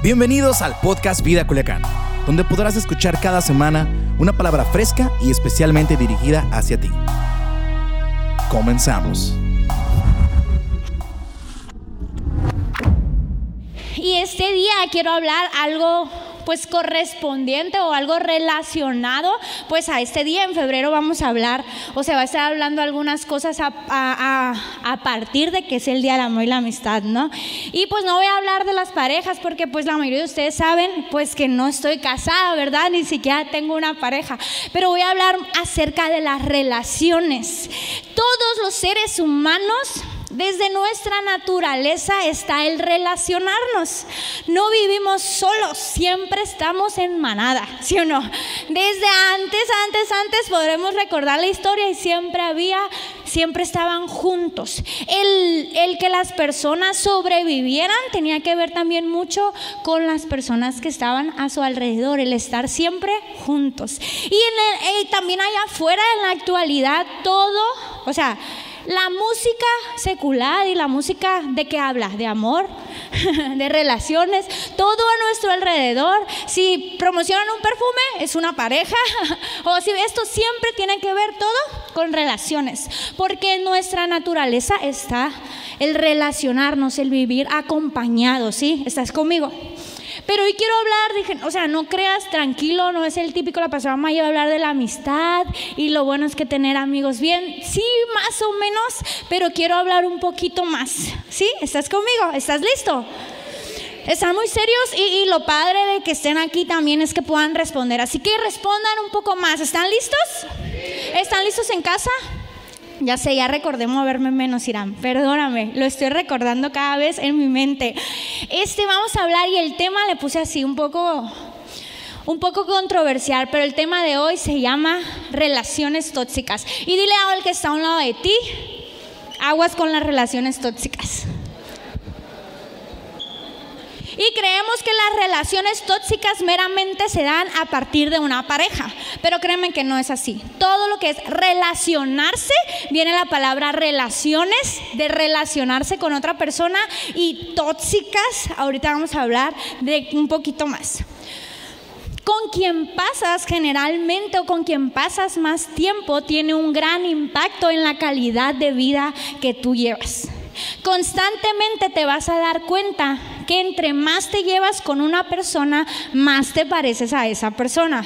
Bienvenidos al podcast Vida Culiacán, donde podrás escuchar cada semana una palabra fresca y especialmente dirigida hacia ti. Comenzamos. Y este día quiero hablar algo pues correspondiente o algo relacionado pues a este día. En febrero vamos a hablar o se va a estar hablando algunas cosas a, partir de que es el Día del Amor y la Amistad, ¿no? Y pues no voy a hablar de las parejas porque pues la mayoría de ustedes saben pues que no estoy casada, ¿verdad? Ni siquiera tengo una pareja. Pero voy a hablar acerca de las relaciones. Todos los seres humanos desde nuestra naturaleza está el relacionarnos. No vivimos solos, siempre estamos en manada, ¿sí o no? Desde antes, antes, antes podremos recordar la historia y siempre había, siempre estaban juntos. El, el que las personas sobrevivieran tenía que ver también mucho con las personas que estaban a su alrededor, el estar siempre juntos. Y en eh, también allá afuera en la actualidad todo, o sea, la música secular y la música de qué habla? De amor, de relaciones, todo a nuestro alrededor. Si promocionan un perfume, es una pareja. o si esto siempre tiene que ver todo con relaciones. Porque en nuestra naturaleza está el relacionarnos, el vivir acompañados. ¿Sí? ¿Estás conmigo? Pero hoy quiero hablar, dije, o sea, no creas tranquilo, no es el típico, la pasada mayor hablar de la amistad y lo bueno es que tener amigos bien, sí, más o menos, pero quiero hablar un poquito más. ¿Sí? ¿Estás conmigo? ¿Estás listo? Están muy serios y, y, lo padre de que estén aquí también es que puedan responder. Así que respondan un poco más. ¿Están listos? ¿Están listos en casa? Ya sé, ya recordé moverme menos, Irán. Perdóname, lo estoy recordando cada vez en mi mente. Este vamos a hablar y el tema le puse así un poco un poco controversial, pero el tema de hoy se llama relaciones tóxicas. Y dile al que está a un lado de ti, aguas con las relaciones tóxicas. Y creemos que las relaciones tóxicas meramente se dan a partir de una pareja, pero créeme que no es así. Todo lo que es relacionarse, viene la palabra relaciones, de relacionarse con otra persona y tóxicas, ahorita vamos a hablar de un poquito más con quien pasas generalmente o con quien pasas más tiempo tiene un gran impacto en la calidad de vida que tú llevas. Constantemente te vas a dar cuenta que entre más te llevas con una persona, más te pareces a esa persona.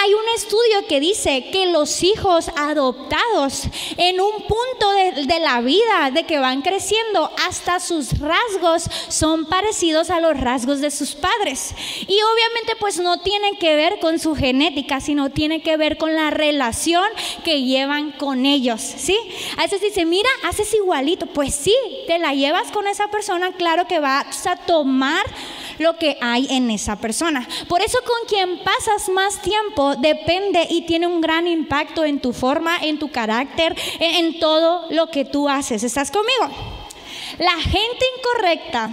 Hay un estudio que dice que los hijos adoptados en un punto de, la vida, de que van creciendo, hasta sus rasgos son parecidos a los rasgos de sus padres. Y obviamente pues no tiene que ver con su genética, sino tiene que ver con la relación que llevan con ellos, ¿sí? A veces dice, mira, haces igualito. Pues sí, te la llevas con esa persona, claro que vas a tomar lo que hay en esa persona. Por eso con quien pasas más tiempo depende y tiene un gran impacto en tu forma, en tu carácter, en, todo lo que tú haces. ¿Estás conmigo? La gente incorrecta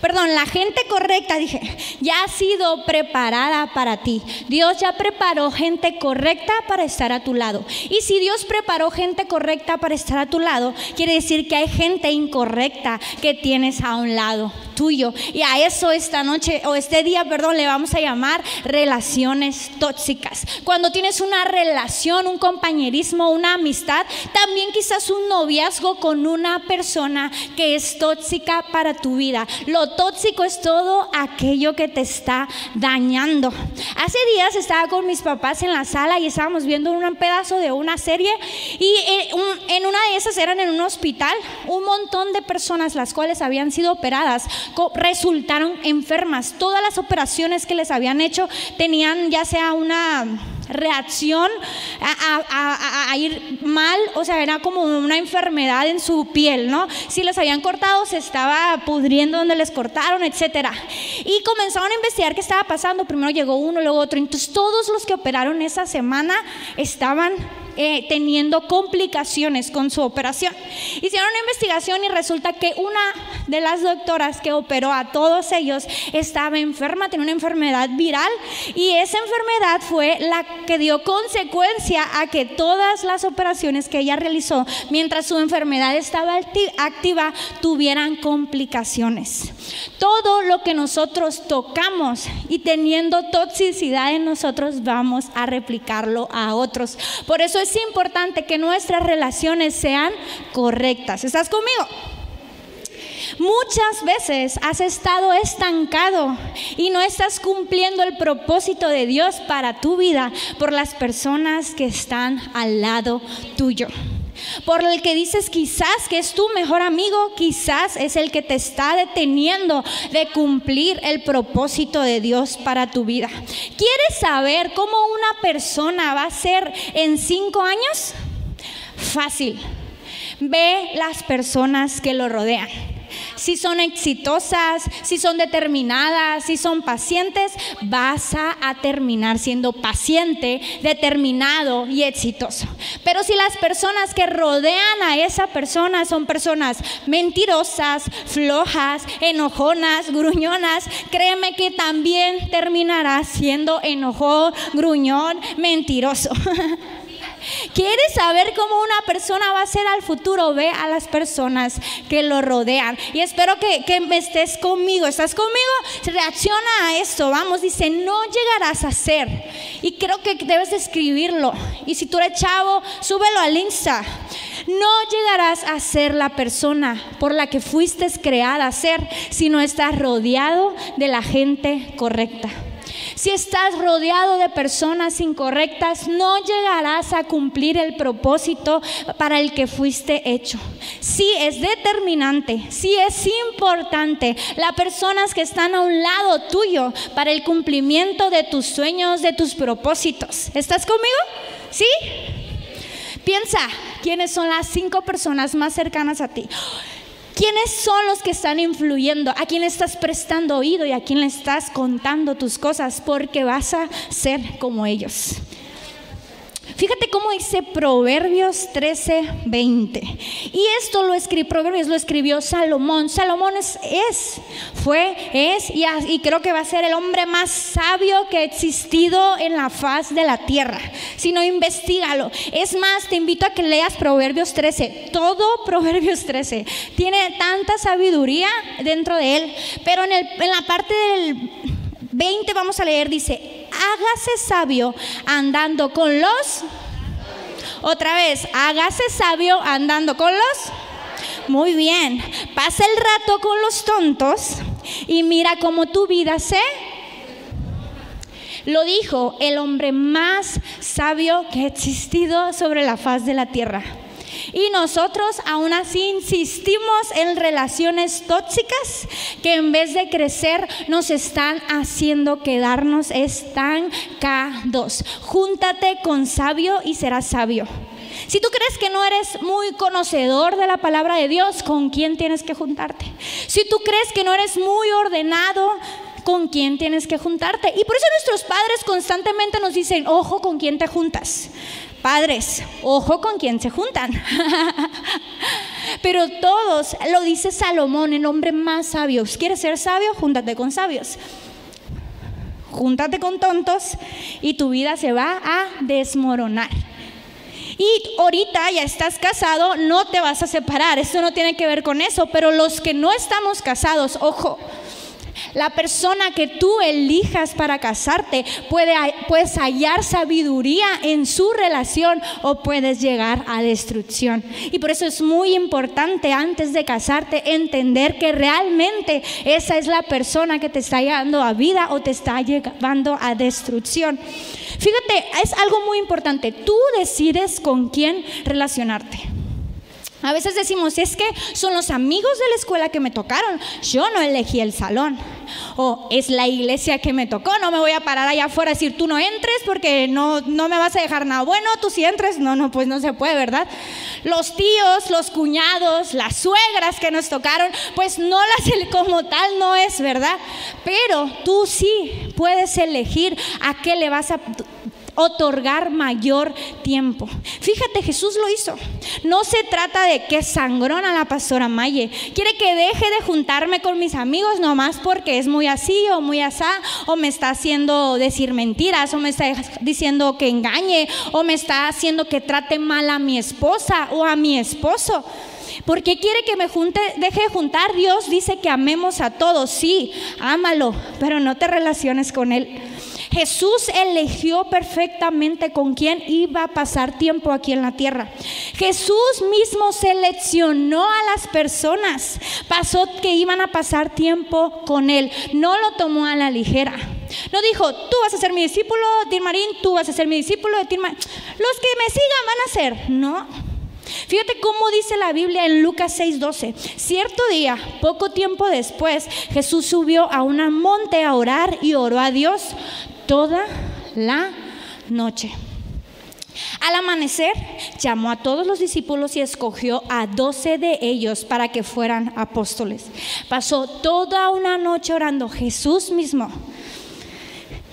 perdón, la gente correcta, dije, ya ha sido preparada para ti. Dios ya preparó gente correcta para estar a tu lado. Y si Dios preparó gente correcta para estar a tu lado, quiere decir que hay gente incorrecta que tienes a un lado tuyo. Y a eso esta noche o este día, perdón, le vamos a llamar relaciones tóxicas. Cuando tienes una relación, un compañerismo, una amistad, también quizás un noviazgo con una persona que es tóxica para tu vida. Lo tóxico es todo aquello que te está dañando. Hace días estaba con mis papás en la sala y estábamos viendo un pedazo de una serie y eh, en una de esas eran en un hospital un montón de personas las cuales habían sido operadas resultaron enfermas. Todas las operaciones que les habían hecho tenían ya sea una reacción a, ir mal, o sea, era como una enfermedad en su piel, ¿no? Si les habían cortado, se estaba pudriendo donde les cortaron, etcétera. Y comenzaron a investigar qué estaba pasando. Primero llegó uno, luego otro. Entonces, todos los que operaron esa semana estaban eh, teniendo complicaciones con su operación. Hicieron una investigación y resulta que una de las doctoras que operó a todos ellos estaba enferma, tenía una enfermedad viral y esa enfermedad fue la que dio consecuencia a que todas las operaciones que ella realizó mientras su enfermedad estaba activa tuvieran complicaciones. Todo lo que nosotros tocamos y teniendo toxicidad en nosotros vamos a replicarlo a otros. Por eso es importante que nuestras relaciones sean correctas. ¿Estás conmigo? Muchas veces has estado estancado y no estás cumpliendo el propósito de Dios para tu vida por las personas que están al lado tuyo. Por el que dices quizás que es tu mejor amigo, quizás es el que te está deteniendo de cumplir el propósito de Dios para tu vida. ¿Quieres saber cómo una persona va a ser en cinco años? Fácil. Ve las personas que lo rodean si son exitosas, si son determinadas, si son pacientes, vas a, terminar siendo paciente, determinado y exitoso. Pero si las personas que rodean a esa persona son personas mentirosas, flojas, enojonas, gruñonas, créeme que también terminarás siendo enojón, gruñón, mentiroso. ¿Quieres saber cómo una persona va a ser al futuro? Ve a las personas que lo rodean. Y espero que, que estés conmigo. ¿Estás conmigo? Reacciona a esto. Vamos, dice, no llegarás a ser. Y creo que debes escribirlo. Y si tú eres chavo, súbelo al Insta. No llegarás a ser la persona por la que fuiste creada a ser si no estás rodeado de la gente correcta. Si estás rodeado de personas incorrectas, no llegarás a cumplir el propósito para el que fuiste hecho. Sí es determinante, sí es importante las personas que están a un lado tuyo para el cumplimiento de tus sueños, de tus propósitos. ¿Estás conmigo? ¿Sí? Piensa, ¿quiénes son las cinco personas más cercanas a ti? ¿Quiénes son los que están influyendo? ¿A quién estás prestando oído y a quién le estás contando tus cosas? Porque vas a ser como ellos. Fíjate cómo dice Proverbios 13, 20. Y esto lo escribió, Proverbios lo escribió Salomón. Salomón es, fue, es y, creo que va a ser el hombre más sabio que ha existido en la faz de la tierra. Si no, investigalo. Es más, te invito a que leas Proverbios 13. Todo Proverbios 13 tiene tanta sabiduría dentro de él. Pero en la parte del 20 vamos a leer, dice, hágase sabio andando con los... Otra vez, hágase sabio andando con los... Muy bien, pasa el rato con los tontos y mira cómo tu vida se... Lo dijo el hombre más sabio que ha existido sobre la faz de la tierra. Y nosotros aún así insistimos en relaciones tóxicas que en vez de crecer nos están haciendo quedarnos estancados. Júntate con sabio y serás sabio. Si tú crees que no eres muy conocedor de la palabra de Dios, ¿con quién tienes que juntarte? Si tú crees que no eres muy ordenado, ¿con quién tienes que juntarte? Y por eso nuestros padres constantemente nos dicen, ojo con quién te juntas. Padres, ojo con quién se juntan. Pero todos, lo dice Salomón, el hombre más sabio. ¿Quieres ser sabio? Júntate con sabios. Júntate con tontos y tu vida se va a desmoronar. Y ahorita ya estás casado, no te vas a separar. Eso no tiene que ver con eso. Pero los que no estamos casados, ojo, la persona que tú elijas para casarte puede, puedes hallar sabiduría en su relación o puedes llegar a destrucción. Y por eso es muy importante antes de casarte entender que realmente esa es la persona que te está llevando a vida o te está llevando a destrucción. Fíjate, es algo muy importante. Tú decides con quién relacionarte. A veces decimos, es que son los amigos de la escuela que me tocaron. Yo no elegí el salón. O es la iglesia que me tocó. No me voy a parar allá afuera a decir, tú no entres porque no, no me vas a dejar nada bueno. Tú sí entres. No, no, pues no se puede, ¿verdad? Los tíos, los cuñados, las suegras que nos tocaron, pues no las como tal no es, ¿verdad? Pero tú sí puedes elegir a qué le vas a otorgar mayor tiempo. Fíjate, Jesús lo hizo. No se trata de que sangrona la pastora Maye. Quiere que deje de juntarme con mis amigos nomás porque es muy así o muy asá, o me está haciendo decir mentiras, o me está diciendo que engañe, o me está haciendo que trate mal a mi esposa o a mi esposo. Porque quiere que me junte, deje de juntar. Dios dice que amemos a todos, sí, ámalo, pero no te relaciones con él. Jesús eligió perfectamente con quién iba a pasar tiempo aquí en la tierra. Jesús mismo seleccionó a las personas, pasó que iban a pasar tiempo con él, no lo tomó a la ligera. No dijo, tú vas a ser mi discípulo, Marín, tú vas a ser mi discípulo, Los que me sigan van a ser. No. Fíjate cómo dice la Biblia en Lucas 6:12. Cierto día, poco tiempo después, Jesús subió a un monte a orar y oró a Dios toda la noche. Al amanecer, llamó a todos los discípulos y escogió a doce de ellos para que fueran apóstoles. Pasó toda una noche orando Jesús mismo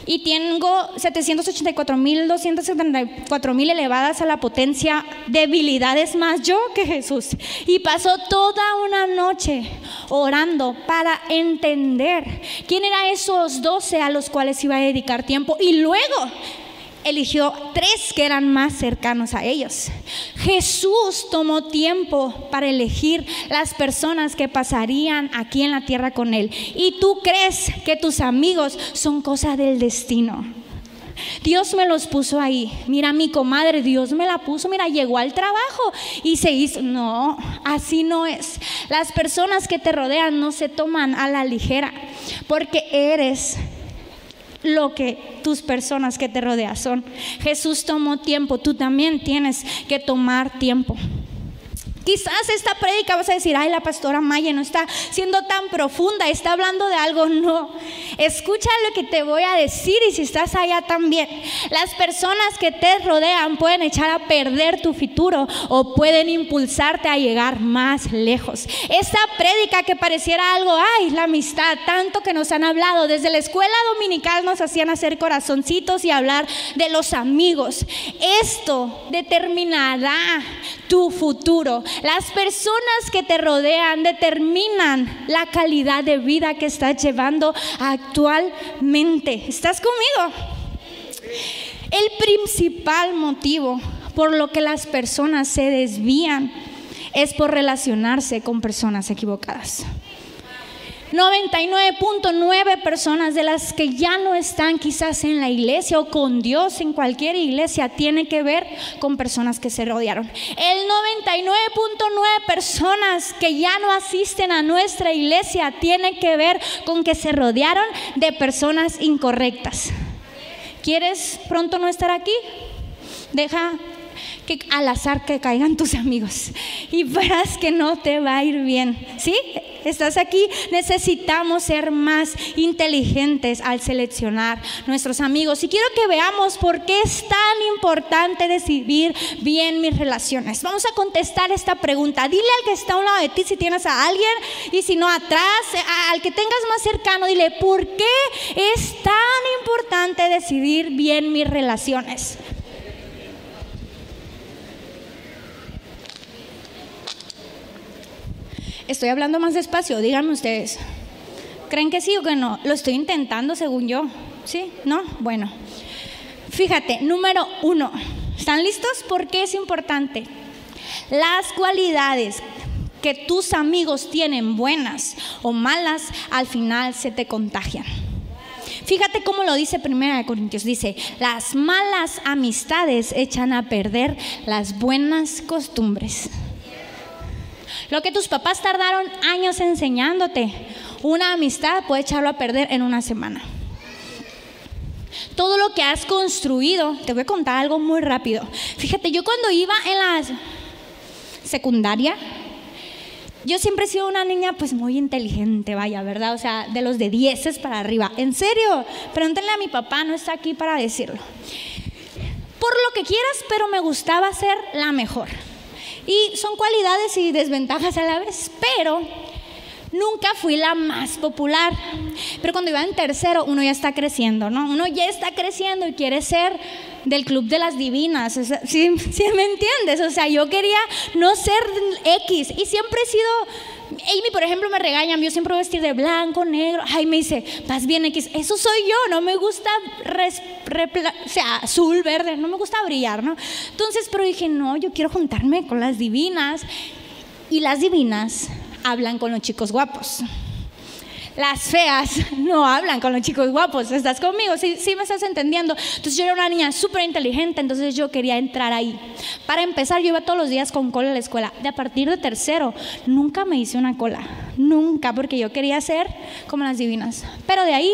y tengo 784.274.000 mil elevadas a la potencia, debilidades más yo que Jesús. Y pasó toda una noche orando para entender quién eran esos doce a los cuales iba a dedicar tiempo. Y luego eligió tres que eran más cercanos a ellos. Jesús tomó tiempo para elegir las personas que pasarían aquí en la tierra con Él. Y tú crees que tus amigos son cosa del destino. Dios me los puso ahí. Mira, mi comadre, Dios me la puso. Mira, llegó al trabajo y se hizo. No, así no es. Las personas que te rodean no se toman a la ligera porque eres lo que tus personas que te rodean son. Jesús tomó tiempo, tú también tienes que tomar tiempo. Quizás esta prédica vas a decir, ay, la pastora Maya no está siendo tan profunda, está hablando de algo. No, escucha lo que te voy a decir y si estás allá también. Las personas que te rodean pueden echar a perder tu futuro o pueden impulsarte a llegar más lejos. Esta prédica que pareciera algo, ay, la amistad, tanto que nos han hablado, desde la escuela dominical nos hacían hacer corazoncitos y hablar de los amigos. Esto determinará tu futuro. Las personas que te rodean determinan la calidad de vida que estás llevando actualmente. ¿Estás conmigo? El principal motivo por lo que las personas se desvían es por relacionarse con personas equivocadas. 99.9 personas de las que ya no están quizás en la iglesia o con Dios en cualquier iglesia tienen que ver con personas que se rodearon. El 99.9 personas que ya no asisten a nuestra iglesia tienen que ver con que se rodearon de personas incorrectas. ¿Quieres pronto no estar aquí? Deja que al azar que caigan tus amigos y verás que no te va a ir bien. ¿Sí? ¿Estás aquí? Necesitamos ser más inteligentes al seleccionar nuestros amigos. Y quiero que veamos por qué es tan importante decidir bien mis relaciones. Vamos a contestar esta pregunta. Dile al que está a un lado de ti si tienes a alguien y si no atrás, al que tengas más cercano, dile, ¿por qué es tan importante decidir bien mis relaciones? Estoy hablando más despacio, díganme ustedes. ¿Creen que sí o que no? Lo estoy intentando según yo. ¿Sí? ¿No? Bueno. Fíjate, número uno. ¿Están listos? ¿Por qué es importante? Las cualidades que tus amigos tienen, buenas o malas, al final se te contagian. Fíjate cómo lo dice Primera de Corintios. Dice, las malas amistades echan a perder las buenas costumbres. Lo que tus papás tardaron años enseñándote, una amistad puede echarlo a perder en una semana. Todo lo que has construido, te voy a contar algo muy rápido. Fíjate, yo cuando iba en la secundaria, yo siempre he sido una niña pues muy inteligente, vaya, ¿verdad? O sea, de los de dieces para arriba. En serio, pregúntenle a mi papá, no está aquí para decirlo. Por lo que quieras, pero me gustaba ser la mejor. Y son cualidades y desventajas a la vez, pero nunca fui la más popular. Pero cuando iba en tercero, uno ya está creciendo, ¿no? Uno ya está creciendo y quiere ser del club de las divinas, o sea, ¿sí, sí me entiendes? O sea, yo quería no ser X y siempre he sido Amy, por ejemplo, me regaña, yo siempre vestir de blanco, negro. Ay, me dice, vas bien X. Eso soy yo, no me gusta, o sea, azul, verde, no me gusta brillar, ¿no? Entonces, pero dije, no, yo quiero juntarme con las divinas. Y las divinas hablan con los chicos guapos las feas no hablan con los chicos guapos. ¿Estás conmigo? Sí, me estás entendiendo. Entonces yo era una niña súper inteligente, entonces yo quería entrar ahí. Para empezar, yo iba todos los días con cola a la escuela. De a partir de tercero, nunca me hice una cola. Nunca, porque yo quería ser como las divinas. Pero de ahí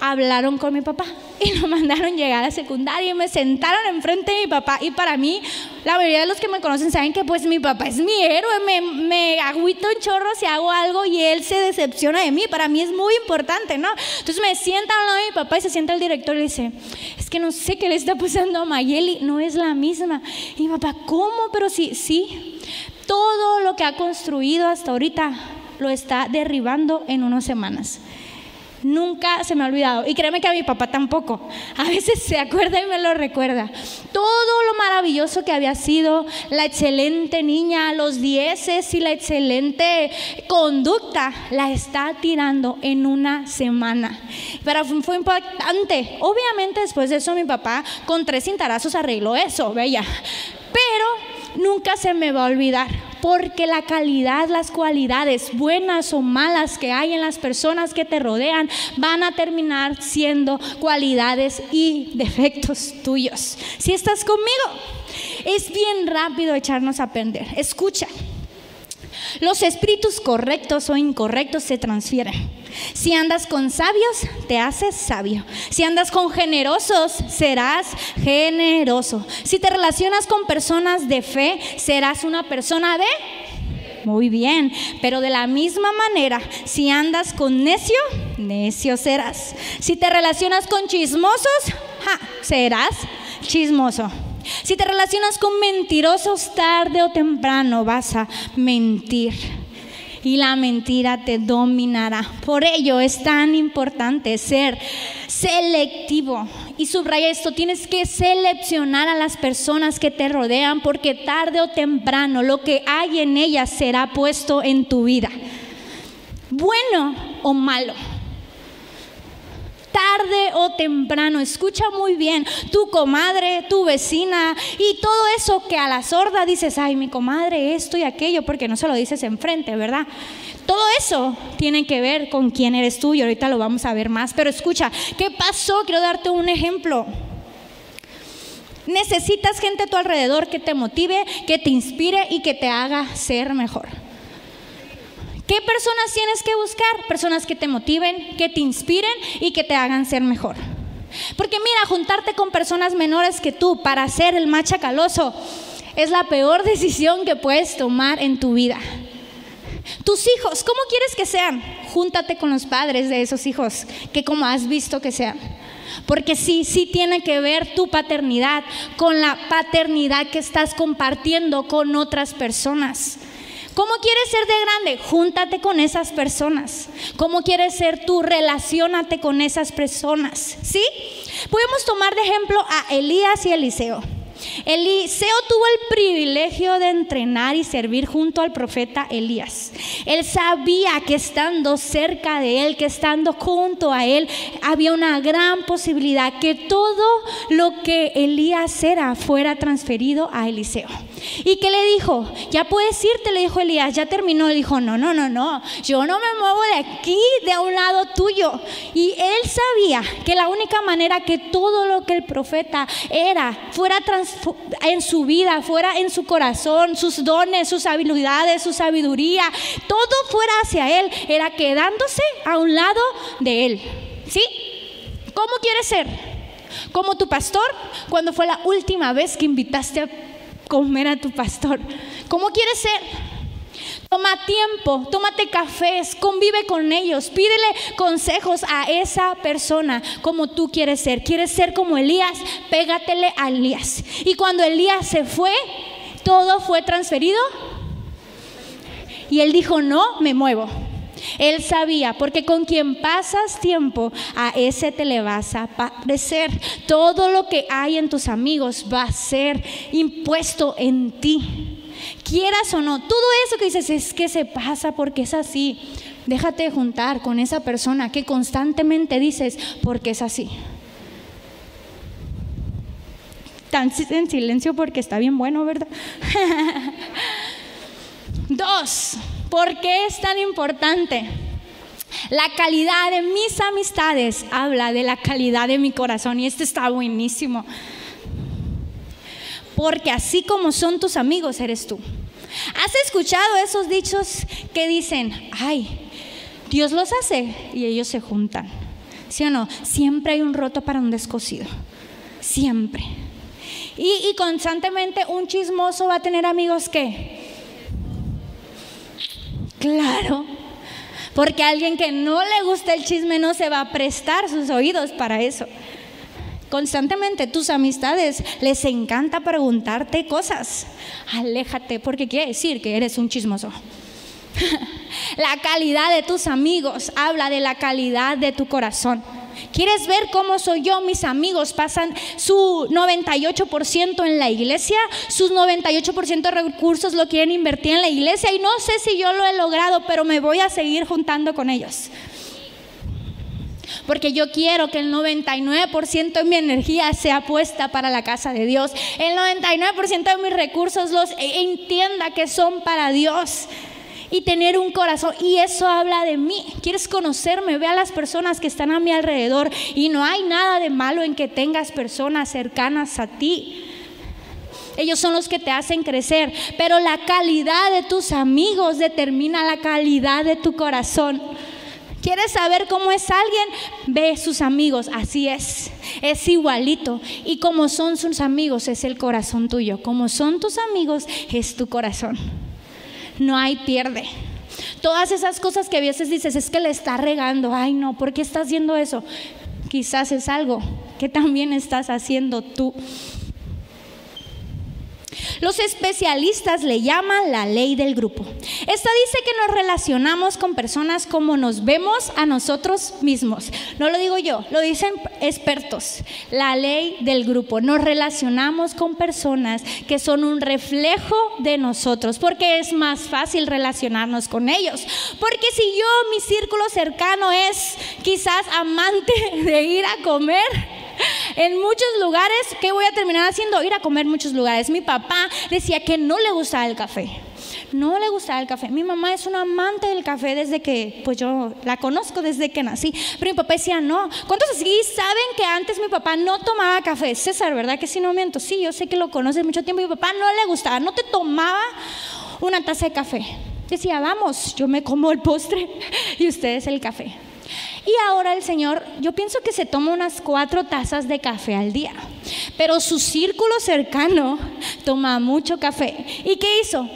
hablaron con mi papá y nos mandaron llegar a secundaria y me sentaron enfrente de mi papá. Y para mí, la mayoría de los que me conocen saben que pues mi papá es mi héroe, me, me agüito en chorro si hago algo y él se decepciona de mí. Para mí es muy importante, ¿no? Entonces me sientan al lado de mi papá y se sienta el director y dice, es que no sé qué le está pasando a Mayeli, no es la misma. Y mi papá, ¿cómo? Pero sí, sí, todo lo que ha construido hasta ahorita lo está derribando en unas semanas. Nunca se me ha olvidado. Y créeme que a mi papá tampoco. A veces se acuerda y me lo recuerda. Todo lo maravilloso que había sido, la excelente niña, los dieces y la excelente conducta, la está tirando en una semana. Pero fue impactante. Obviamente después de eso mi papá con tres cintarazos arregló eso, bella. Pero nunca se me va a olvidar porque la calidad, las cualidades buenas o malas que hay en las personas que te rodean van a terminar siendo cualidades y defectos tuyos. Si estás conmigo, es bien rápido echarnos a perder. Escucha. Los espíritus correctos o incorrectos se transfieren. Si andas con sabios, te haces sabio. Si andas con generosos, serás generoso. Si te relacionas con personas de fe, serás una persona de... Muy bien, pero de la misma manera, si andas con necio, necio serás. Si te relacionas con chismosos, serás chismoso. Si te relacionas con mentirosos, tarde o temprano vas a mentir y la mentira te dominará. Por ello es tan importante ser selectivo. Y subraya esto, tienes que seleccionar a las personas que te rodean porque tarde o temprano lo que hay en ellas será puesto en tu vida. Bueno o malo tarde o temprano, escucha muy bien, tu comadre, tu vecina y todo eso que a la sorda dices, ay, mi comadre, esto y aquello, porque no se lo dices enfrente, ¿verdad? Todo eso tiene que ver con quién eres tú y ahorita lo vamos a ver más. Pero escucha, ¿qué pasó? Quiero darte un ejemplo. Necesitas gente a tu alrededor que te motive, que te inspire y que te haga ser mejor. ¿Qué personas tienes que buscar? Personas que te motiven, que te inspiren y que te hagan ser mejor. Porque mira, juntarte con personas menores que tú para ser el más chacaloso es la peor decisión que puedes tomar en tu vida. Tus hijos, ¿cómo quieres que sean? Júntate con los padres de esos hijos, que como has visto que sean. Porque sí, sí tiene que ver tu paternidad con la paternidad que estás compartiendo con otras personas. ¿Cómo quieres ser de grande? Júntate con esas personas. ¿Cómo quieres ser tú? Relaciónate con esas personas. ¿Sí? Podemos tomar de ejemplo a Elías y Eliseo. Eliseo tuvo el privilegio de entrenar y servir junto al profeta Elías. Él sabía que estando cerca de él, que estando junto a él, había una gran posibilidad que todo lo que Elías era fuera transferido a Eliseo. ¿Y qué le dijo? Ya puedes irte, le dijo Elías, ya terminó. Le dijo, no, no, no, no, yo no me muevo de aquí, de un lado tuyo. Y él sabía que la única manera que todo lo que el profeta era fuera en su vida, fuera en su corazón, sus dones, sus habilidades, su sabiduría, todo fuera hacia él, era quedándose a un lado de él. ¿Sí? ¿Cómo quieres ser? Como tu pastor cuando fue la última vez que invitaste a comer a tu pastor. ¿Cómo quieres ser? Toma tiempo, tómate cafés, convive con ellos, pídele consejos a esa persona como tú quieres ser. ¿Quieres ser como Elías? Pégatele a Elías. Y cuando Elías se fue, todo fue transferido. Y él dijo, no, me muevo. Él sabía, porque con quien pasas tiempo, a ese te le vas a parecer. Todo lo que hay en tus amigos va a ser impuesto en ti. Quieras o no, todo eso que dices es que se pasa porque es así. Déjate juntar con esa persona que constantemente dices porque es así. Tan en silencio porque está bien bueno, ¿verdad? Dos, ¿por qué es tan importante? La calidad de mis amistades habla de la calidad de mi corazón y esto está buenísimo. Porque así como son tus amigos, eres tú. ¿Has escuchado esos dichos que dicen, ay, Dios los hace y ellos se juntan? ¿Sí o no? Siempre hay un roto para un descosido. Siempre. Y, y constantemente un chismoso va a tener amigos que Claro, porque alguien que no le gusta el chisme no se va a prestar sus oídos para eso. Constantemente tus amistades les encanta preguntarte cosas. Aléjate porque quiere decir que eres un chismoso. la calidad de tus amigos habla de la calidad de tu corazón. ¿Quieres ver cómo soy yo? Mis amigos pasan su 98% en la iglesia, sus 98% de recursos lo quieren invertir en la iglesia y no sé si yo lo he logrado, pero me voy a seguir juntando con ellos. Porque yo quiero que el 99% de mi energía sea puesta para la casa de Dios. El 99% de mis recursos los entienda que son para Dios y tener un corazón. Y eso habla de mí. ¿Quieres conocerme? Ve a las personas que están a mi alrededor. Y no hay nada de malo en que tengas personas cercanas a ti. Ellos son los que te hacen crecer. Pero la calidad de tus amigos determina la calidad de tu corazón. ¿Quieres saber cómo es alguien? Ve sus amigos, así es. Es igualito. Y como son sus amigos, es el corazón tuyo. Como son tus amigos, es tu corazón no hay pierde. Todas esas cosas que a veces dices, es que le está regando, ay no, ¿por qué está haciendo eso? Quizás es algo que también estás haciendo tú. Los especialistas le llaman la ley del grupo. Esta dice que nos relacionamos con personas como nos vemos a nosotros mismos. No lo digo yo, lo dicen expertos. La ley del grupo. Nos relacionamos con personas que son un reflejo de nosotros, porque es más fácil relacionarnos con ellos. Porque si yo, mi círculo cercano es quizás amante de ir a comer, en muchos lugares, ¿qué voy a terminar haciendo? Ir a comer muchos lugares. Mi papá decía que no le gustaba el café. No le gustaba el café. Mi mamá es una amante del café desde que, pues yo la conozco desde que nací. Pero mi papá decía, no. ¿Cuántos así saben que antes mi papá no tomaba café? César, ¿verdad que si no miento? Sí, yo sé que lo conoces mucho tiempo. Mi papá no le gustaba, no te tomaba una taza de café. Decía, vamos, yo me como el postre y ustedes el café. Y ahora el Señor, yo pienso que se toma unas cuatro tazas de café al día, pero su círculo cercano toma mucho café. ¿Y qué hizo?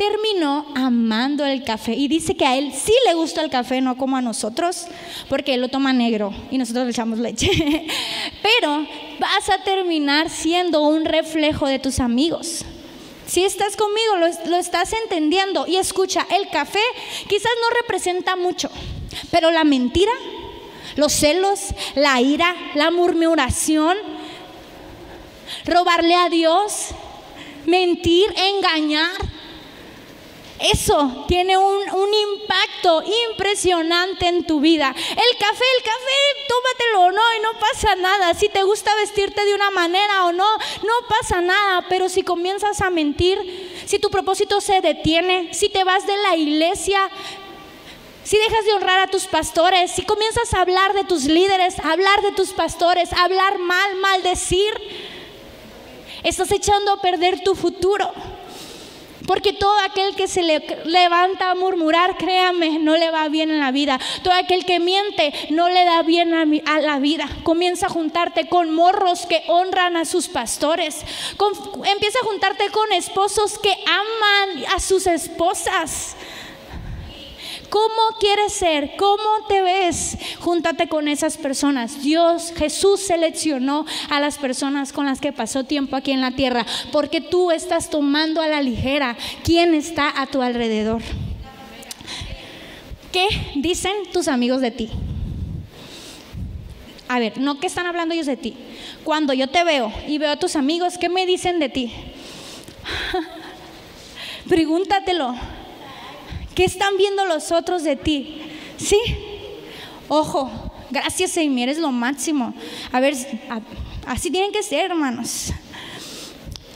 terminó amando el café y dice que a él sí le gusta el café, no como a nosotros, porque él lo toma negro y nosotros le echamos leche. Pero vas a terminar siendo un reflejo de tus amigos. Si estás conmigo, lo, lo estás entendiendo. Y escucha, el café quizás no representa mucho, pero la mentira, los celos, la ira, la murmuración, robarle a Dios, mentir, engañar, eso tiene un, impacto impresionante en tu vida. El café, el café, tómatelo o no y no pasa nada. Si te gusta vestirte de una manera o no, no pasa nada. Pero si comienzas a mentir, si tu propósito se detiene, si te vas de la iglesia, si dejas de honrar a tus pastores, si comienzas a hablar de tus líderes, a hablar de tus pastores, a hablar mal, maldecir, estás echando a perder tu futuro. Porque todo aquel que se le levanta a murmurar, créame, no le va bien en la vida. Todo aquel que miente no le da bien a, la vida. Comienza a juntarte con morros que honran a sus pastores. empieza a juntarte con esposos que aman a sus esposas. ¿Cómo quieres ser? ¿Cómo te ves? Júntate con esas personas. Dios, Jesús seleccionó a las personas con las que pasó tiempo aquí en la tierra, porque tú estás tomando a la ligera quién está a tu alrededor. ¿Qué dicen tus amigos de ti? A ver, no que están hablando ellos de ti. Cuando yo te veo y veo a tus amigos, ¿qué me dicen de ti? Pregúntatelo. ¿Qué están viendo los otros de ti? Sí. Ojo, gracias Amy, eres lo máximo. A ver, así tienen que ser, hermanos.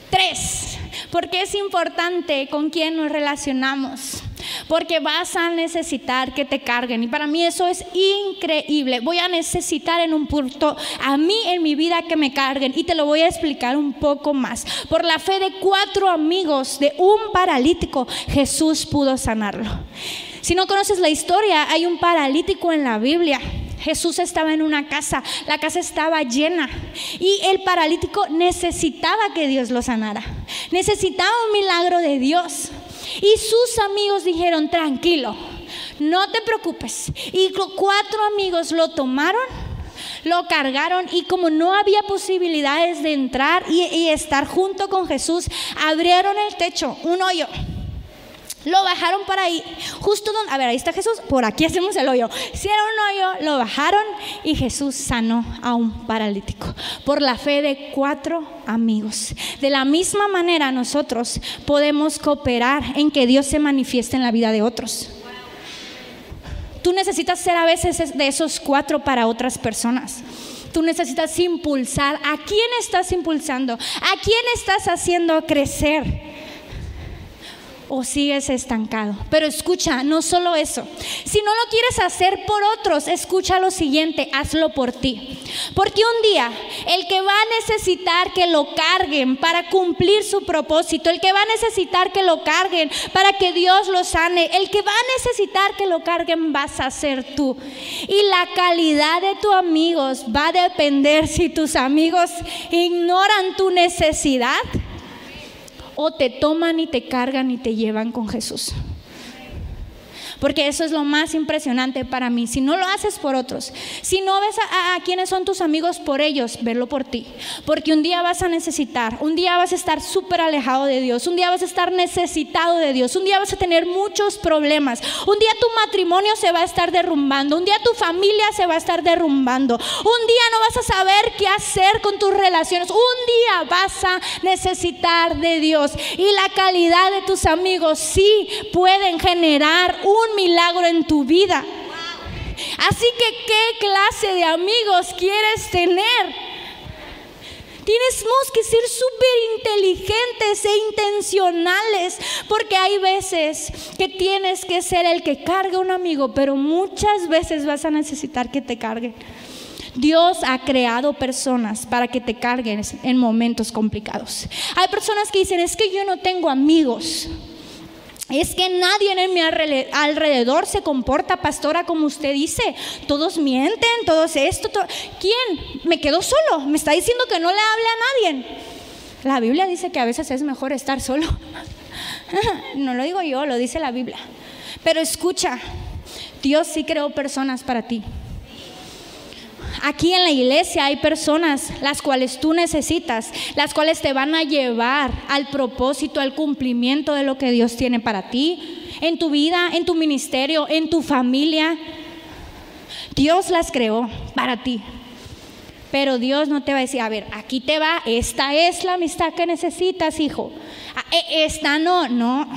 Tres, porque es importante con quién nos relacionamos porque vas a necesitar que te carguen. Y para mí eso es increíble. Voy a necesitar en un punto a mí en mi vida que me carguen. Y te lo voy a explicar un poco más. Por la fe de cuatro amigos de un paralítico, Jesús pudo sanarlo. Si no conoces la historia, hay un paralítico en la Biblia. Jesús estaba en una casa, la casa estaba llena y el paralítico necesitaba que Dios lo sanara. Necesitaba un milagro de Dios. Y sus amigos dijeron, tranquilo, no te preocupes. Y cuatro amigos lo tomaron, lo cargaron y como no había posibilidades de entrar y, estar junto con Jesús, abrieron el techo, un hoyo lo bajaron para ahí, justo donde, a ver, ahí está Jesús, por aquí hacemos el hoyo. Hicieron un hoyo, lo bajaron y Jesús sanó a un paralítico por la fe de cuatro amigos. De la misma manera nosotros podemos cooperar en que Dios se manifieste en la vida de otros. Tú necesitas ser a veces de esos cuatro para otras personas. Tú necesitas impulsar. ¿A quién estás impulsando? ¿A quién estás haciendo crecer? O sigues estancado. Pero escucha, no solo eso. Si no lo quieres hacer por otros, escucha lo siguiente, hazlo por ti. Porque un día el que va a necesitar que lo carguen para cumplir su propósito, el que va a necesitar que lo carguen para que Dios lo sane, el que va a necesitar que lo carguen vas a ser tú. Y la calidad de tus amigos va a depender si tus amigos ignoran tu necesidad o te toman y te cargan y te llevan con Jesús. Porque eso es lo más impresionante para mí. Si no lo haces por otros, si no ves a, quienes son tus amigos por ellos, verlo por ti. Porque un día vas a necesitar, un día vas a estar súper alejado de Dios, un día vas a estar necesitado de Dios, un día vas a tener muchos problemas, un día tu matrimonio se va a estar derrumbando, un día tu familia se va a estar derrumbando, un día no vas a saber qué hacer con tus relaciones, un día vas a necesitar de Dios. Y la calidad de tus amigos sí pueden generar un milagro en tu vida. Así que, ¿qué clase de amigos quieres tener? Tenemos que ser súper inteligentes e intencionales, porque hay veces que tienes que ser el que carga un amigo, pero muchas veces vas a necesitar que te carguen. Dios ha creado personas para que te carguen en momentos complicados. Hay personas que dicen, es que yo no tengo amigos. Es que nadie en mi alrededor se comporta, pastora, como usted dice. Todos mienten, todos esto. ¿Quién? Me quedó solo. Me está diciendo que no le hable a nadie. La Biblia dice que a veces es mejor estar solo. no lo digo yo, lo dice la Biblia. Pero escucha, Dios sí creó personas para ti. Aquí en la iglesia hay personas las cuales tú necesitas, las cuales te van a llevar al propósito, al cumplimiento de lo que Dios tiene para ti, en tu vida, en tu ministerio, en tu familia. Dios las creó para ti. Pero Dios no te va a decir, a ver, aquí te va, esta es la amistad que necesitas, hijo. Ah, e, esta no, no.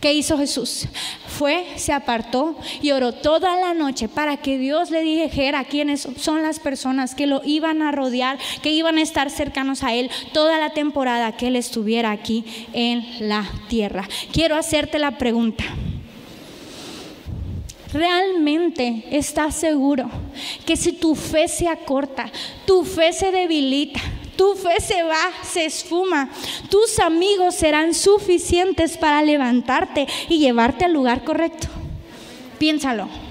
¿Qué hizo Jesús? Fue, se apartó y oró toda la noche para que Dios le dijera quiénes son las personas que lo iban a rodear, que iban a estar cercanos a Él toda la temporada que Él estuviera aquí en la tierra. Quiero hacerte la pregunta. ¿Realmente estás seguro que si tu fe se acorta, tu fe se debilita, tu fe se va, se esfuma. Tus amigos serán suficientes para levantarte y llevarte al lugar correcto. Piénsalo.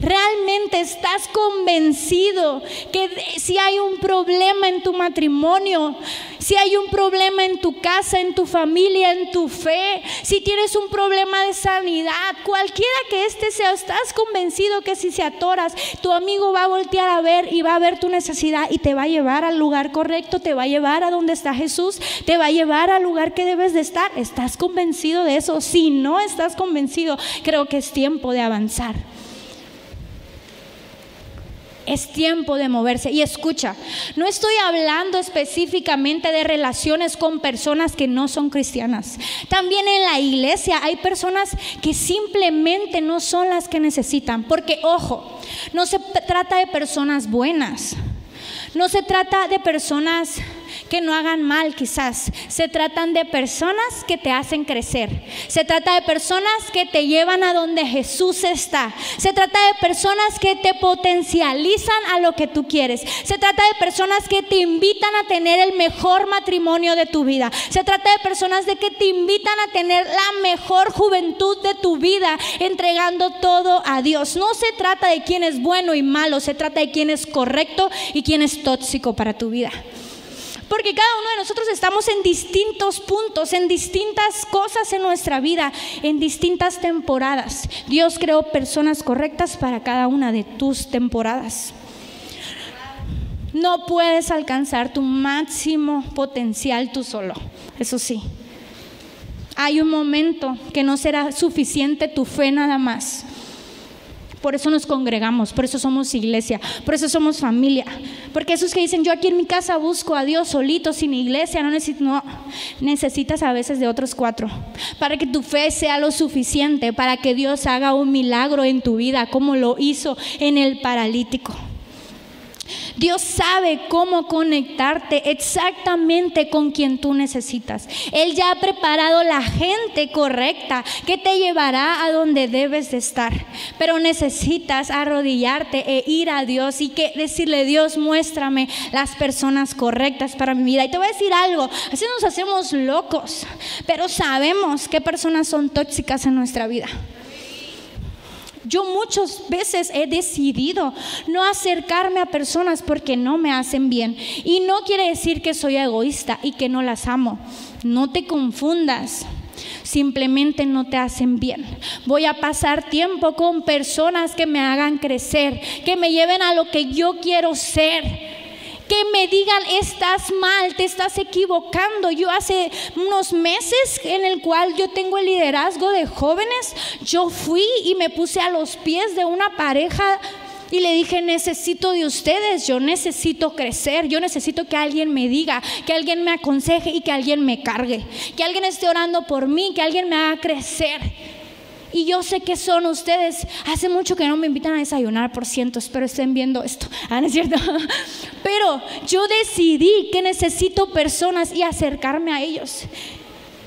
¿Realmente estás convencido que si hay un problema en tu matrimonio, si hay un problema en tu casa, en tu familia, en tu fe, si tienes un problema de sanidad, cualquiera que este sea, estás convencido que si se atoras, tu amigo va a voltear a ver y va a ver tu necesidad y te va a llevar al lugar correcto, te va a llevar a donde está Jesús, te va a llevar al lugar que debes de estar. ¿Estás convencido de eso? Si no estás convencido, creo que es tiempo de avanzar. Es tiempo de moverse. Y escucha, no estoy hablando específicamente de relaciones con personas que no son cristianas. También en la iglesia hay personas que simplemente no son las que necesitan. Porque, ojo, no se trata de personas buenas. No se trata de personas que no hagan mal quizás. Se tratan de personas que te hacen crecer. Se trata de personas que te llevan a donde Jesús está. Se trata de personas que te potencializan a lo que tú quieres. Se trata de personas que te invitan a tener el mejor matrimonio de tu vida. Se trata de personas de que te invitan a tener la mejor juventud de tu vida entregando todo a Dios. No se trata de quién es bueno y malo, se trata de quién es correcto y quién es tóxico para tu vida. Porque cada uno de nosotros estamos en distintos puntos, en distintas cosas en nuestra vida, en distintas temporadas. Dios creó personas correctas para cada una de tus temporadas. No puedes alcanzar tu máximo potencial tú solo, eso sí. Hay un momento que no será suficiente tu fe nada más. Por eso nos congregamos, por eso somos iglesia, por eso somos familia. Porque esos que dicen, yo aquí en mi casa busco a Dios solito, sin iglesia, no, necesito, no necesitas a veces de otros cuatro. Para que tu fe sea lo suficiente, para que Dios haga un milagro en tu vida, como lo hizo en el paralítico. Dios sabe cómo conectarte exactamente con quien tú necesitas. Él ya ha preparado la gente correcta que te llevará a donde debes de estar. Pero necesitas arrodillarte e ir a Dios y que decirle, Dios, muéstrame las personas correctas para mi vida. Y te voy a decir algo, así nos hacemos locos, pero sabemos qué personas son tóxicas en nuestra vida. Yo muchas veces he decidido no acercarme a personas porque no me hacen bien. Y no quiere decir que soy egoísta y que no las amo. No te confundas. Simplemente no te hacen bien. Voy a pasar tiempo con personas que me hagan crecer, que me lleven a lo que yo quiero ser que me digan, estás mal, te estás equivocando. Yo hace unos meses en el cual yo tengo el liderazgo de jóvenes, yo fui y me puse a los pies de una pareja y le dije, necesito de ustedes, yo necesito crecer, yo necesito que alguien me diga, que alguien me aconseje y que alguien me cargue, que alguien esté orando por mí, que alguien me haga crecer. Y yo sé que son ustedes. Hace mucho que no me invitan a desayunar, por ciento. Espero estén viendo esto. Ah, ¿no es cierto? Pero yo decidí que necesito personas y acercarme a ellos.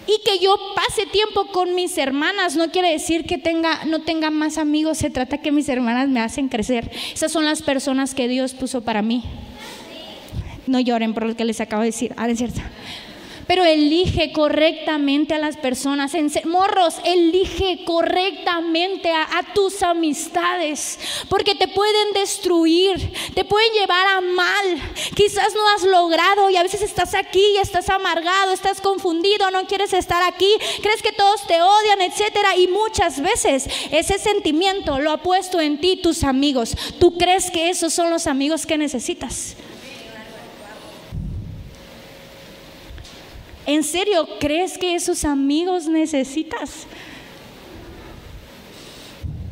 Y que yo pase tiempo con mis hermanas no quiere decir que tenga, no tenga más amigos. Se trata que mis hermanas me hacen crecer. Esas son las personas que Dios puso para mí. No lloren por lo que les acabo de decir. Ah, ¿no es cierto? Pero elige correctamente a las personas. morros, elige correctamente a, tus amistades, porque te pueden destruir, te pueden llevar a mal. Quizás no has logrado y a veces estás aquí y estás amargado, estás confundido, no quieres estar aquí, crees que todos te odian, etcétera, y muchas veces ese sentimiento lo ha puesto en ti tus amigos. Tú crees que esos son los amigos que necesitas. ¿En serio crees que esos amigos necesitas?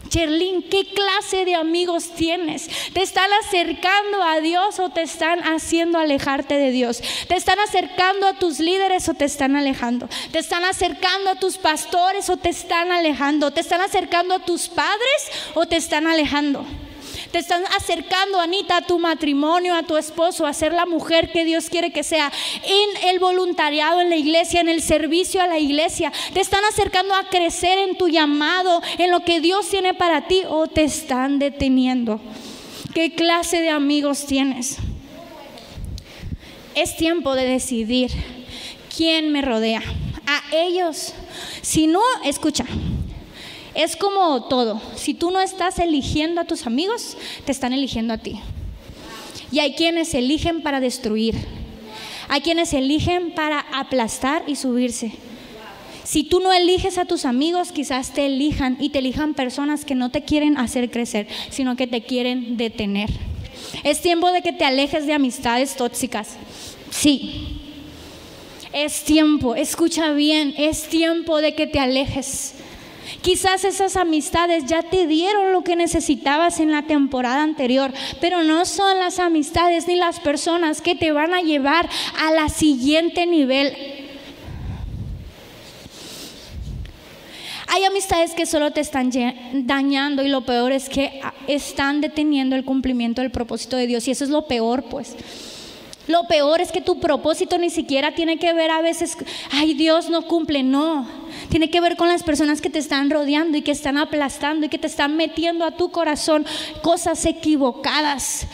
Cherlin, ¿qué clase de amigos tienes? ¿Te están acercando a Dios o te están haciendo alejarte de Dios? ¿Te están acercando a tus líderes o te están alejando? ¿Te están acercando a tus pastores o te están alejando? ¿Te están acercando a tus padres o te están alejando? Te están acercando, Anita, a tu matrimonio, a tu esposo, a ser la mujer que Dios quiere que sea en el voluntariado en la iglesia, en el servicio a la iglesia. Te están acercando a crecer en tu llamado, en lo que Dios tiene para ti o te están deteniendo. ¿Qué clase de amigos tienes? Es tiempo de decidir quién me rodea. A ellos. Si no, escucha, Es como todo. Si tú no estás eligiendo a tus amigos, te están eligiendo a ti. Y hay quienes eligen para destruir. Hay quienes eligen para aplastar y subirse. Si tú no eliges a tus amigos, quizás te elijan y te elijan personas que no te quieren hacer crecer, sino que te quieren detener. Es tiempo de que te alejes de amistades tóxicas. Sí. Es tiempo, escucha bien, es tiempo de que te alejes. Quizás esas amistades ya te dieron lo que necesitabas en la temporada anterior, pero no son las amistades ni las personas que te van a llevar a la siguiente nivel. Hay amistades que solo te están dañando y lo peor es que están deteniendo el cumplimiento del propósito de Dios y eso es lo peor, pues. Lo peor es que tu propósito ni siquiera tiene que ver a veces, ay Dios no cumple, no. Tiene que ver con las personas que te están rodeando y que están aplastando y que te están metiendo a tu corazón cosas equivocadas.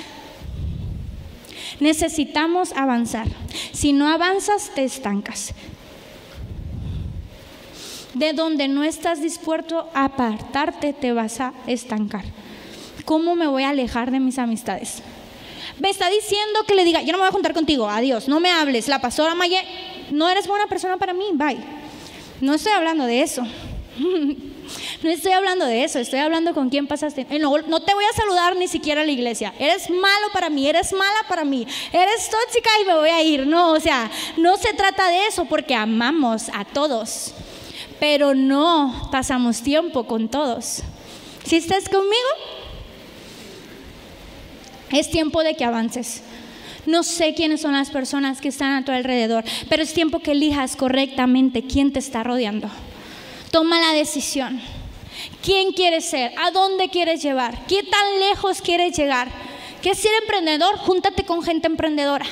Necesitamos avanzar. Si no avanzas, te estancas. De donde no estás dispuesto a apartarte, te vas a estancar. ¿Cómo me voy a alejar de mis amistades? Me está diciendo que le diga, yo no me voy a juntar contigo, adiós, no me hables. La pastora Maye, no eres buena persona para mí, bye. No estoy hablando de eso. No estoy hablando de eso, estoy hablando con quién pasaste. No, no, te voy a saludar ni siquiera a la iglesia. Eres malo para mí, eres mala para mí, eres tóxica y me voy a ir. No, o sea, no se trata de eso porque amamos a todos, pero no pasamos tiempo con todos. ¿Si estás conmigo? Es tiempo de que avances. No sé quiénes son las personas que están a tu alrededor, pero es tiempo que elijas correctamente quién te está rodeando. Toma la decisión. ¿Quién quieres ser? ¿A dónde quieres llevar? ¿Qué tan lejos quieres llegar? ¿Quieres ser emprendedor? Júntate con gente emprendedora.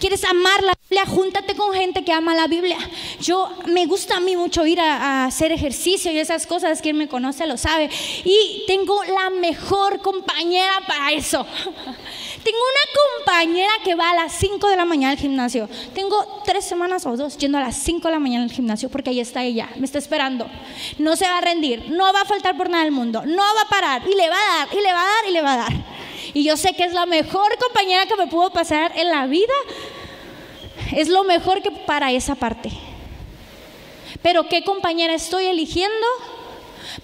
¿Quieres amar la Biblia? Júntate con gente que ama la Biblia. Yo me gusta a mí mucho ir a, hacer ejercicio y esas cosas. Quien me conoce lo sabe. Y tengo la mejor compañera para eso. tengo una compañera que va a las 5 de la mañana al gimnasio. Tengo tres semanas o dos yendo a las 5 de la mañana al gimnasio porque ahí está ella. Me está esperando. No se va a rendir. No va a faltar por nada del mundo. No va a parar. Y le va a dar, y le va a dar, y le va a dar. Y yo sé que es la mejor compañera que me pudo pasar en la vida. Es lo mejor que para esa parte. Pero ¿qué compañera estoy eligiendo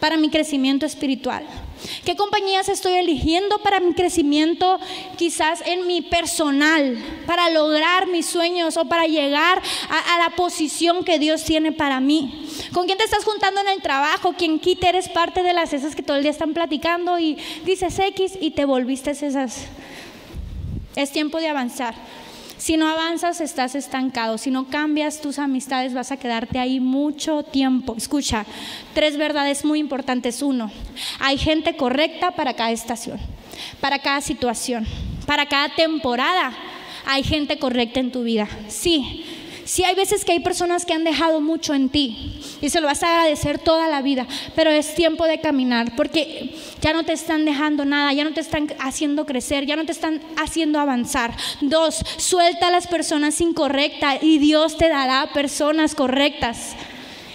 para mi crecimiento espiritual? ¿Qué compañías estoy eligiendo para mi crecimiento quizás en mi personal, para lograr mis sueños o para llegar a, la posición que Dios tiene para mí? ¿Con quién te estás juntando en el trabajo? ¿Quién quita eres parte de las esas que todo el día están platicando y dices X y te volviste esas? Es tiempo de avanzar. Si no avanzas, estás estancado. Si no cambias tus amistades, vas a quedarte ahí mucho tiempo. Escucha, tres verdades muy importantes. Uno, hay gente correcta para cada estación, para cada situación, para cada temporada. Hay gente correcta en tu vida. Sí, Sí hay veces que hay personas que han dejado mucho en ti y se lo vas a agradecer toda la vida, pero es tiempo de caminar porque ya no te están dejando nada, ya no te están haciendo crecer, ya no te están haciendo avanzar. Dos, suelta a las personas incorrectas y Dios te dará personas correctas.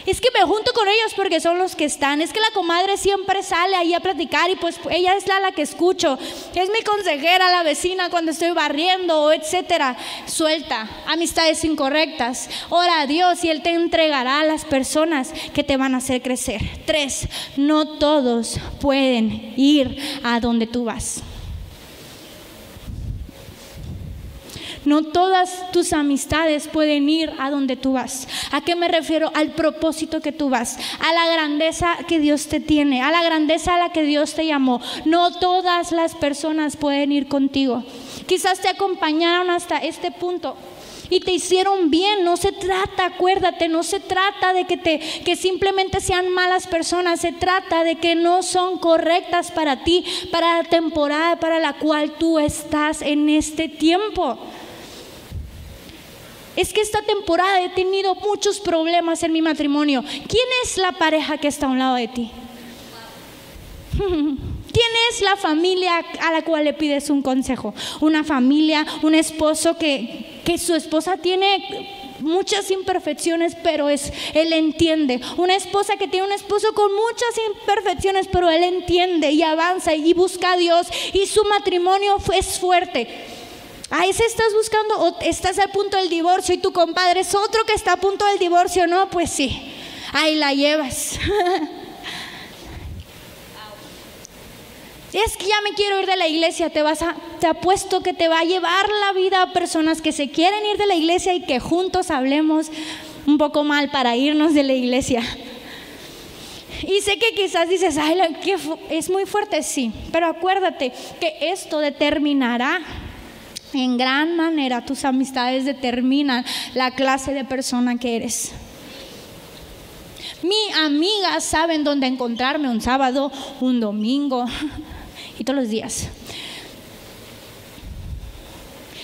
Es que me junto con ellos porque son los que están. Es que la comadre siempre sale ahí a platicar y pues ella es la, la que escucho. Es mi consejera, la vecina cuando estoy barriendo, etcétera. Suelta amistades incorrectas. Ora a Dios y Él te entregará a las personas que te van a hacer crecer. Tres, no todos pueden ir a donde tú vas. No todas tus amistades pueden ir a donde tú vas. ¿A qué me refiero? Al propósito que tú vas, a la grandeza que Dios te tiene, a la grandeza a la que Dios te llamó. No todas las personas pueden ir contigo. Quizás te acompañaron hasta este punto y te hicieron bien. No se trata, acuérdate, no se trata de que, te, que simplemente sean malas personas, se trata de que no son correctas para ti, para la temporada para la cual tú estás en este tiempo es que esta temporada he tenido muchos problemas en mi matrimonio. ¿Quién es la pareja que está a un lado de ti? ¿Quién es la familia a la cual le pides un consejo? Una familia, un esposo que, que su esposa tiene muchas imperfecciones, pero es, Él entiende. Una esposa que tiene un esposo con muchas imperfecciones, pero Él entiende y avanza y busca a Dios y su matrimonio es fuerte. A ese estás buscando o estás al punto del divorcio y tu compadre es otro que está a punto del divorcio, no, pues sí, ahí la llevas. Es que ya me quiero ir de la iglesia, te vas a, te apuesto que te va a llevar la vida a personas que se quieren ir de la iglesia y que juntos hablemos un poco mal para irnos de la iglesia. Y sé que quizás dices, ay, es muy fuerte, sí, pero acuérdate que esto determinará en gran manera tus amistades determinan la clase de persona que eres. Mi amigas saben dónde encontrarme un sábado, un domingo, y todos los días.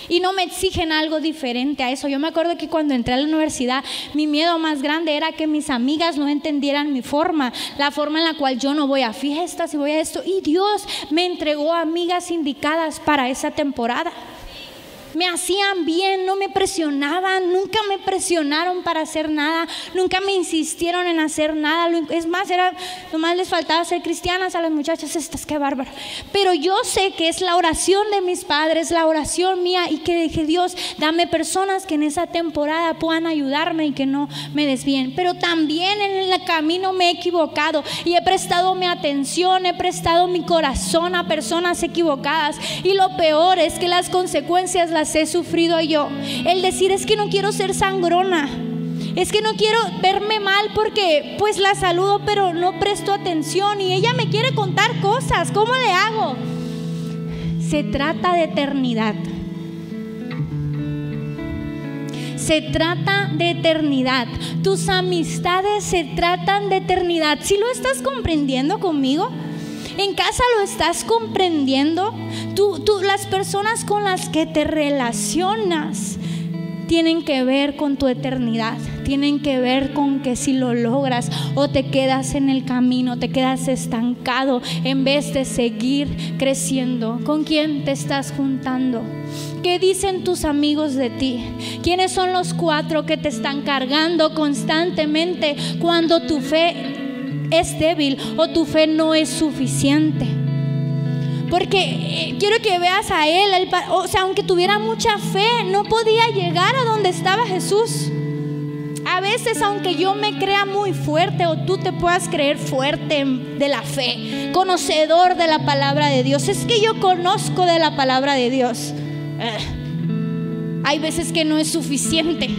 Y no me exigen algo diferente a eso. Yo me acuerdo que cuando entré a la universidad, mi miedo más grande era que mis amigas no entendieran mi forma, la forma en la cual yo no voy a fiestas y voy a esto. Y Dios me entregó amigas indicadas para esa temporada me hacían bien, no me presionaban, nunca me presionaron para hacer nada, nunca me insistieron en hacer nada. Es más, era, nomás les faltaba ser cristianas a las muchachas estas, qué bárbaro. Pero yo sé que es la oración de mis padres, la oración mía y que dije, Dios, dame personas que en esa temporada puedan ayudarme y que no me desvíen. Pero también en el camino me he equivocado y he prestado mi atención, he prestado mi corazón a personas equivocadas. Y lo peor es que las consecuencias las he sufrido yo. El decir es que no quiero ser sangrona. Es que no quiero verme mal porque pues la saludo pero no presto atención y ella me quiere contar cosas. ¿Cómo le hago? Se trata de eternidad. Se trata de eternidad. Tus amistades se tratan de eternidad. Si lo estás comprendiendo conmigo? En casa lo estás comprendiendo. Tú, tú, las personas con las que te relacionas tienen que ver con tu eternidad, tienen que ver con que si lo logras o te quedas en el camino, te quedas estancado en vez de seguir creciendo. ¿Con quién te estás juntando? ¿Qué dicen tus amigos de ti? ¿Quiénes son los cuatro que te están cargando constantemente cuando tu fe es débil o tu fe no es suficiente. Porque eh, quiero que veas a él, o sea, aunque tuviera mucha fe, no podía llegar a donde estaba Jesús. A veces, aunque yo me crea muy fuerte o tú te puedas creer fuerte de la fe, conocedor de la palabra de Dios, es que yo conozco de la palabra de Dios. Eh, hay veces que no es suficiente.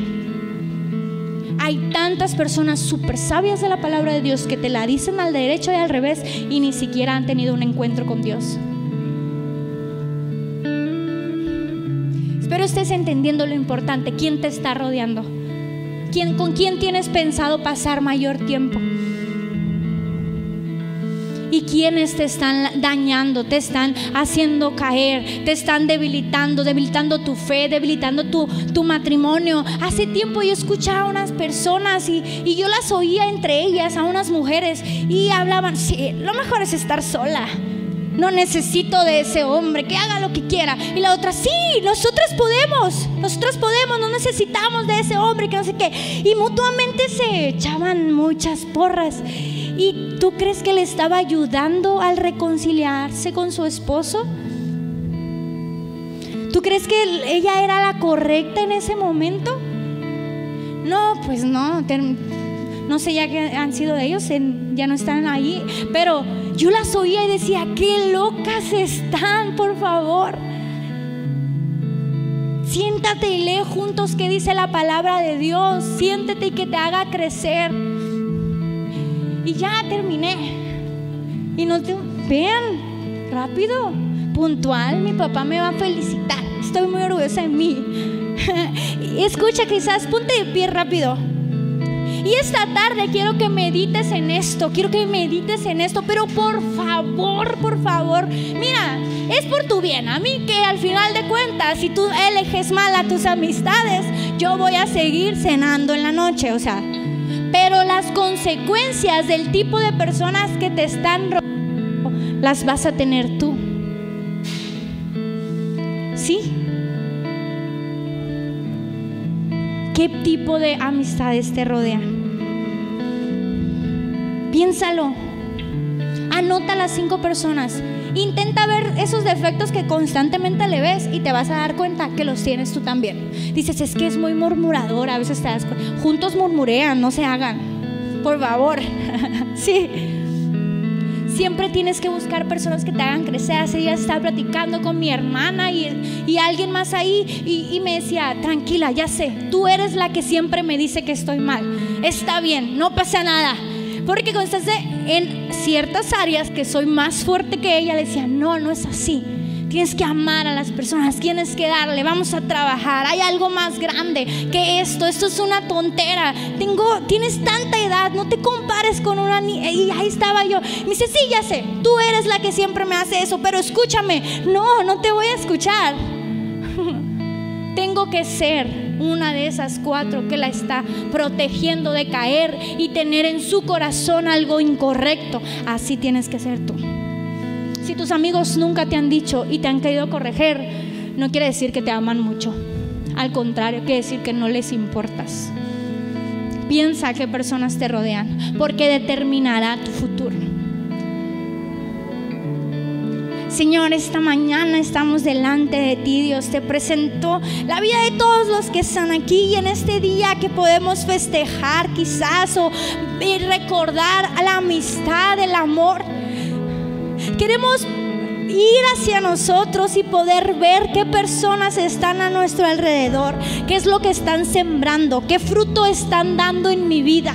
Hay tantas personas súper sabias de la palabra de Dios que te la dicen al derecho y al revés y ni siquiera han tenido un encuentro con Dios. Espero estés entendiendo lo importante, quién te está rodeando, ¿Quién, con quién tienes pensado pasar mayor tiempo y quienes te están dañando, te están haciendo caer, te están debilitando, debilitando tu fe, debilitando tu, tu matrimonio. Hace tiempo yo escuchaba a unas personas y, y, yo las oía entre ellas, a unas mujeres, y hablaban, sí, lo mejor es estar sola. No necesito de ese hombre, que haga lo que quiera. Y la otra, sí, nosotros podemos, nosotros podemos, no necesitamos de ese hombre, que no sé qué. Y mutuamente se echaban muchas porras. ¿Y tú crees que le estaba ayudando al reconciliarse con su esposo? ¿Tú crees que ella era la correcta en ese momento? No, pues no. No sé ya que han sido de ellos, ya no están ahí. Pero yo las oía y decía, qué locas están, por favor. Siéntate y lee juntos qué dice la palabra de Dios. Siéntete y que te haga crecer. Y ya terminé. Y no te... Vean, rápido, puntual, mi papá me va a felicitar. Estoy muy orgullosa de mí. Escucha, quizás, ponte de pie rápido. Y esta tarde quiero que medites en esto, quiero que medites en esto, pero por favor, por favor, mira, es por tu bien. A mí que al final de cuentas, si tú eleges mal a tus amistades, yo voy a seguir cenando en la noche, o sea, las consecuencias del tipo de personas que te están robando las vas a tener tú. ¿Sí? ¿Qué tipo de amistades te rodean? Piénsalo. Anota las cinco personas. Intenta ver esos defectos que constantemente le ves y te vas a dar cuenta que los tienes tú también. Dices, es que es muy murmurador, a veces te das cuenta. Juntos murmurean, no se hagan. Por favor. sí. Siempre tienes que buscar personas que te hagan crecer. Hace días estaba platicando con mi hermana y, alguien más ahí y, y, me decía, tranquila, ya sé, tú eres la que siempre me dice que estoy mal. Está bien, no pasa nada. Porque cuando estás en ciertas áreas que soy más fuerte que ella, le decía, no, no es así. Tienes que amar a las personas, tienes que darle, vamos a trabajar. Hay algo más grande que esto, esto es una tontera. Tengo, tienes tanta edad, no te compares con una niña. Y ahí estaba yo. Me dice, sí, ya sé, tú eres la que siempre me hace eso, pero escúchame. No, no te voy a escuchar. Tengo que ser una de esas cuatro que la está protegiendo de caer y tener en su corazón algo incorrecto. Así tienes que ser tú. Si tus amigos nunca te han dicho y te han querido corregir, no quiere decir que te aman mucho. Al contrario, quiere decir que no les importas. Piensa qué personas te rodean, porque determinará tu futuro. Señor, esta mañana estamos delante de ti, Dios. Te presentó la vida de todos los que están aquí y en este día que podemos festejar quizás o recordar la amistad, el amor. Queremos ir hacia nosotros y poder ver qué personas están a nuestro alrededor, qué es lo que están sembrando, qué fruto están dando en mi vida.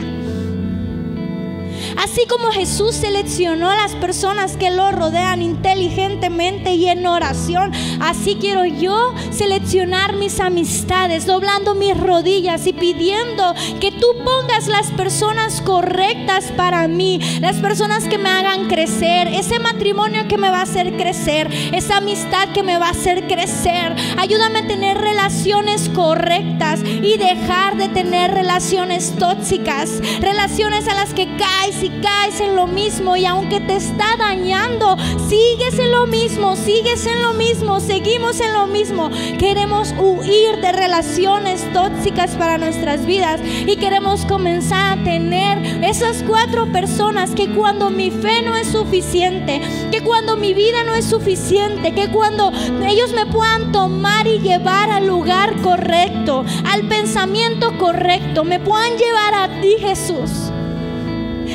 Así como Jesús seleccionó a las personas que lo rodean inteligentemente y en oración, así quiero yo seleccionar mis amistades, doblando mis rodillas y pidiendo que tú pongas las personas correctas para mí, las personas que me hagan crecer, ese matrimonio que me va a hacer crecer, esa amistad que me va a hacer crecer. Ayúdame a tener relaciones correctas y dejar de tener relaciones tóxicas, relaciones a las que caes si caes en lo mismo y aunque te está dañando, sigues en lo mismo, sigues en lo mismo, seguimos en lo mismo. Queremos huir de relaciones tóxicas para nuestras vidas y queremos comenzar a tener esas cuatro personas que cuando mi fe no es suficiente, que cuando mi vida no es suficiente, que cuando ellos me puedan tomar y llevar al lugar correcto, al pensamiento correcto, me puedan llevar a ti Jesús.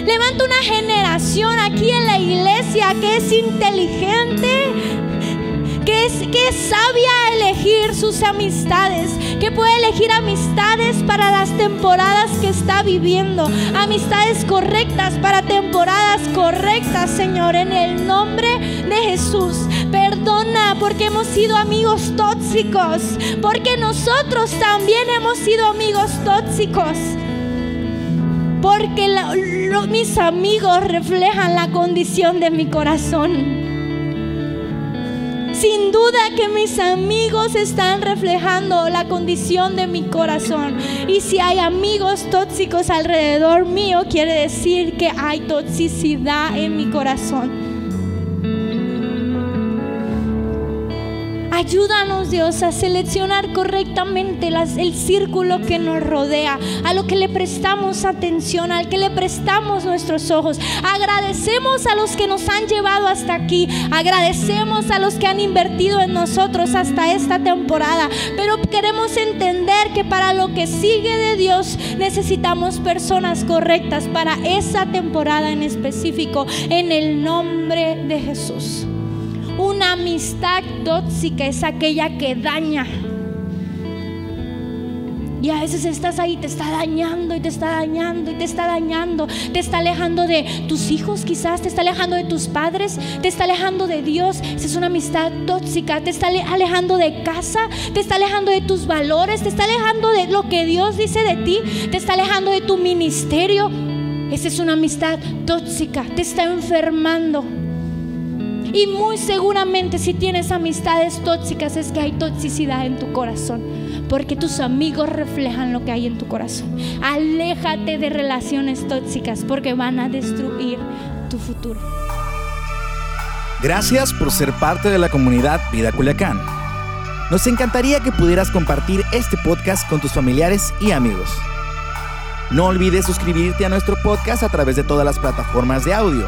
Levanta una generación aquí en la iglesia que es inteligente, que es, que sabia elegir sus amistades, que puede elegir amistades para las temporadas que está viviendo, amistades correctas para temporadas correctas, Señor, en el nombre de Jesús. Perdona porque hemos sido amigos tóxicos, porque nosotros también hemos sido amigos tóxicos porque mis amigos reflejan la condición de mi corazón. Sin duda que mis amigos están reflejando la condición de mi corazón. Y si hay amigos tóxicos alrededor mío, quiere decir que hay toxicidad en mi corazón. Ayúdanos, Dios, a seleccionar correctamente el círculo que nos rodea, a lo que le prestamos atención, al que le prestamos nuestros ojos. Agradecemos a los que nos han llevado hasta aquí, agradecemos a los que han invertido en nosotros hasta esta temporada, pero queremos entender que para lo que sigue de Dios necesitamos personas correctas para esa temporada en específico, en el nombre de Jesús. Una amistad tóxica es aquella que daña. Y a veces estás ahí, te está dañando y te está dañando y te está dañando. Te está alejando de tus hijos quizás, te está alejando de tus padres, te está alejando de Dios. Esa es una amistad tóxica. Te está alejando de casa, te está alejando de tus valores, te está alejando de lo que Dios dice de ti, te está alejando de tu ministerio. Esa es una amistad tóxica, te está enfermando. Y muy seguramente si tienes amistades tóxicas es que hay toxicidad en tu corazón. Porque tus amigos reflejan lo que hay en tu corazón. Aléjate de relaciones tóxicas porque van a destruir tu futuro. Gracias por ser parte de la comunidad Vida Culiacán. Nos encantaría que pudieras compartir este podcast con tus familiares y amigos. No olvides suscribirte a nuestro podcast a través de todas las plataformas de audio,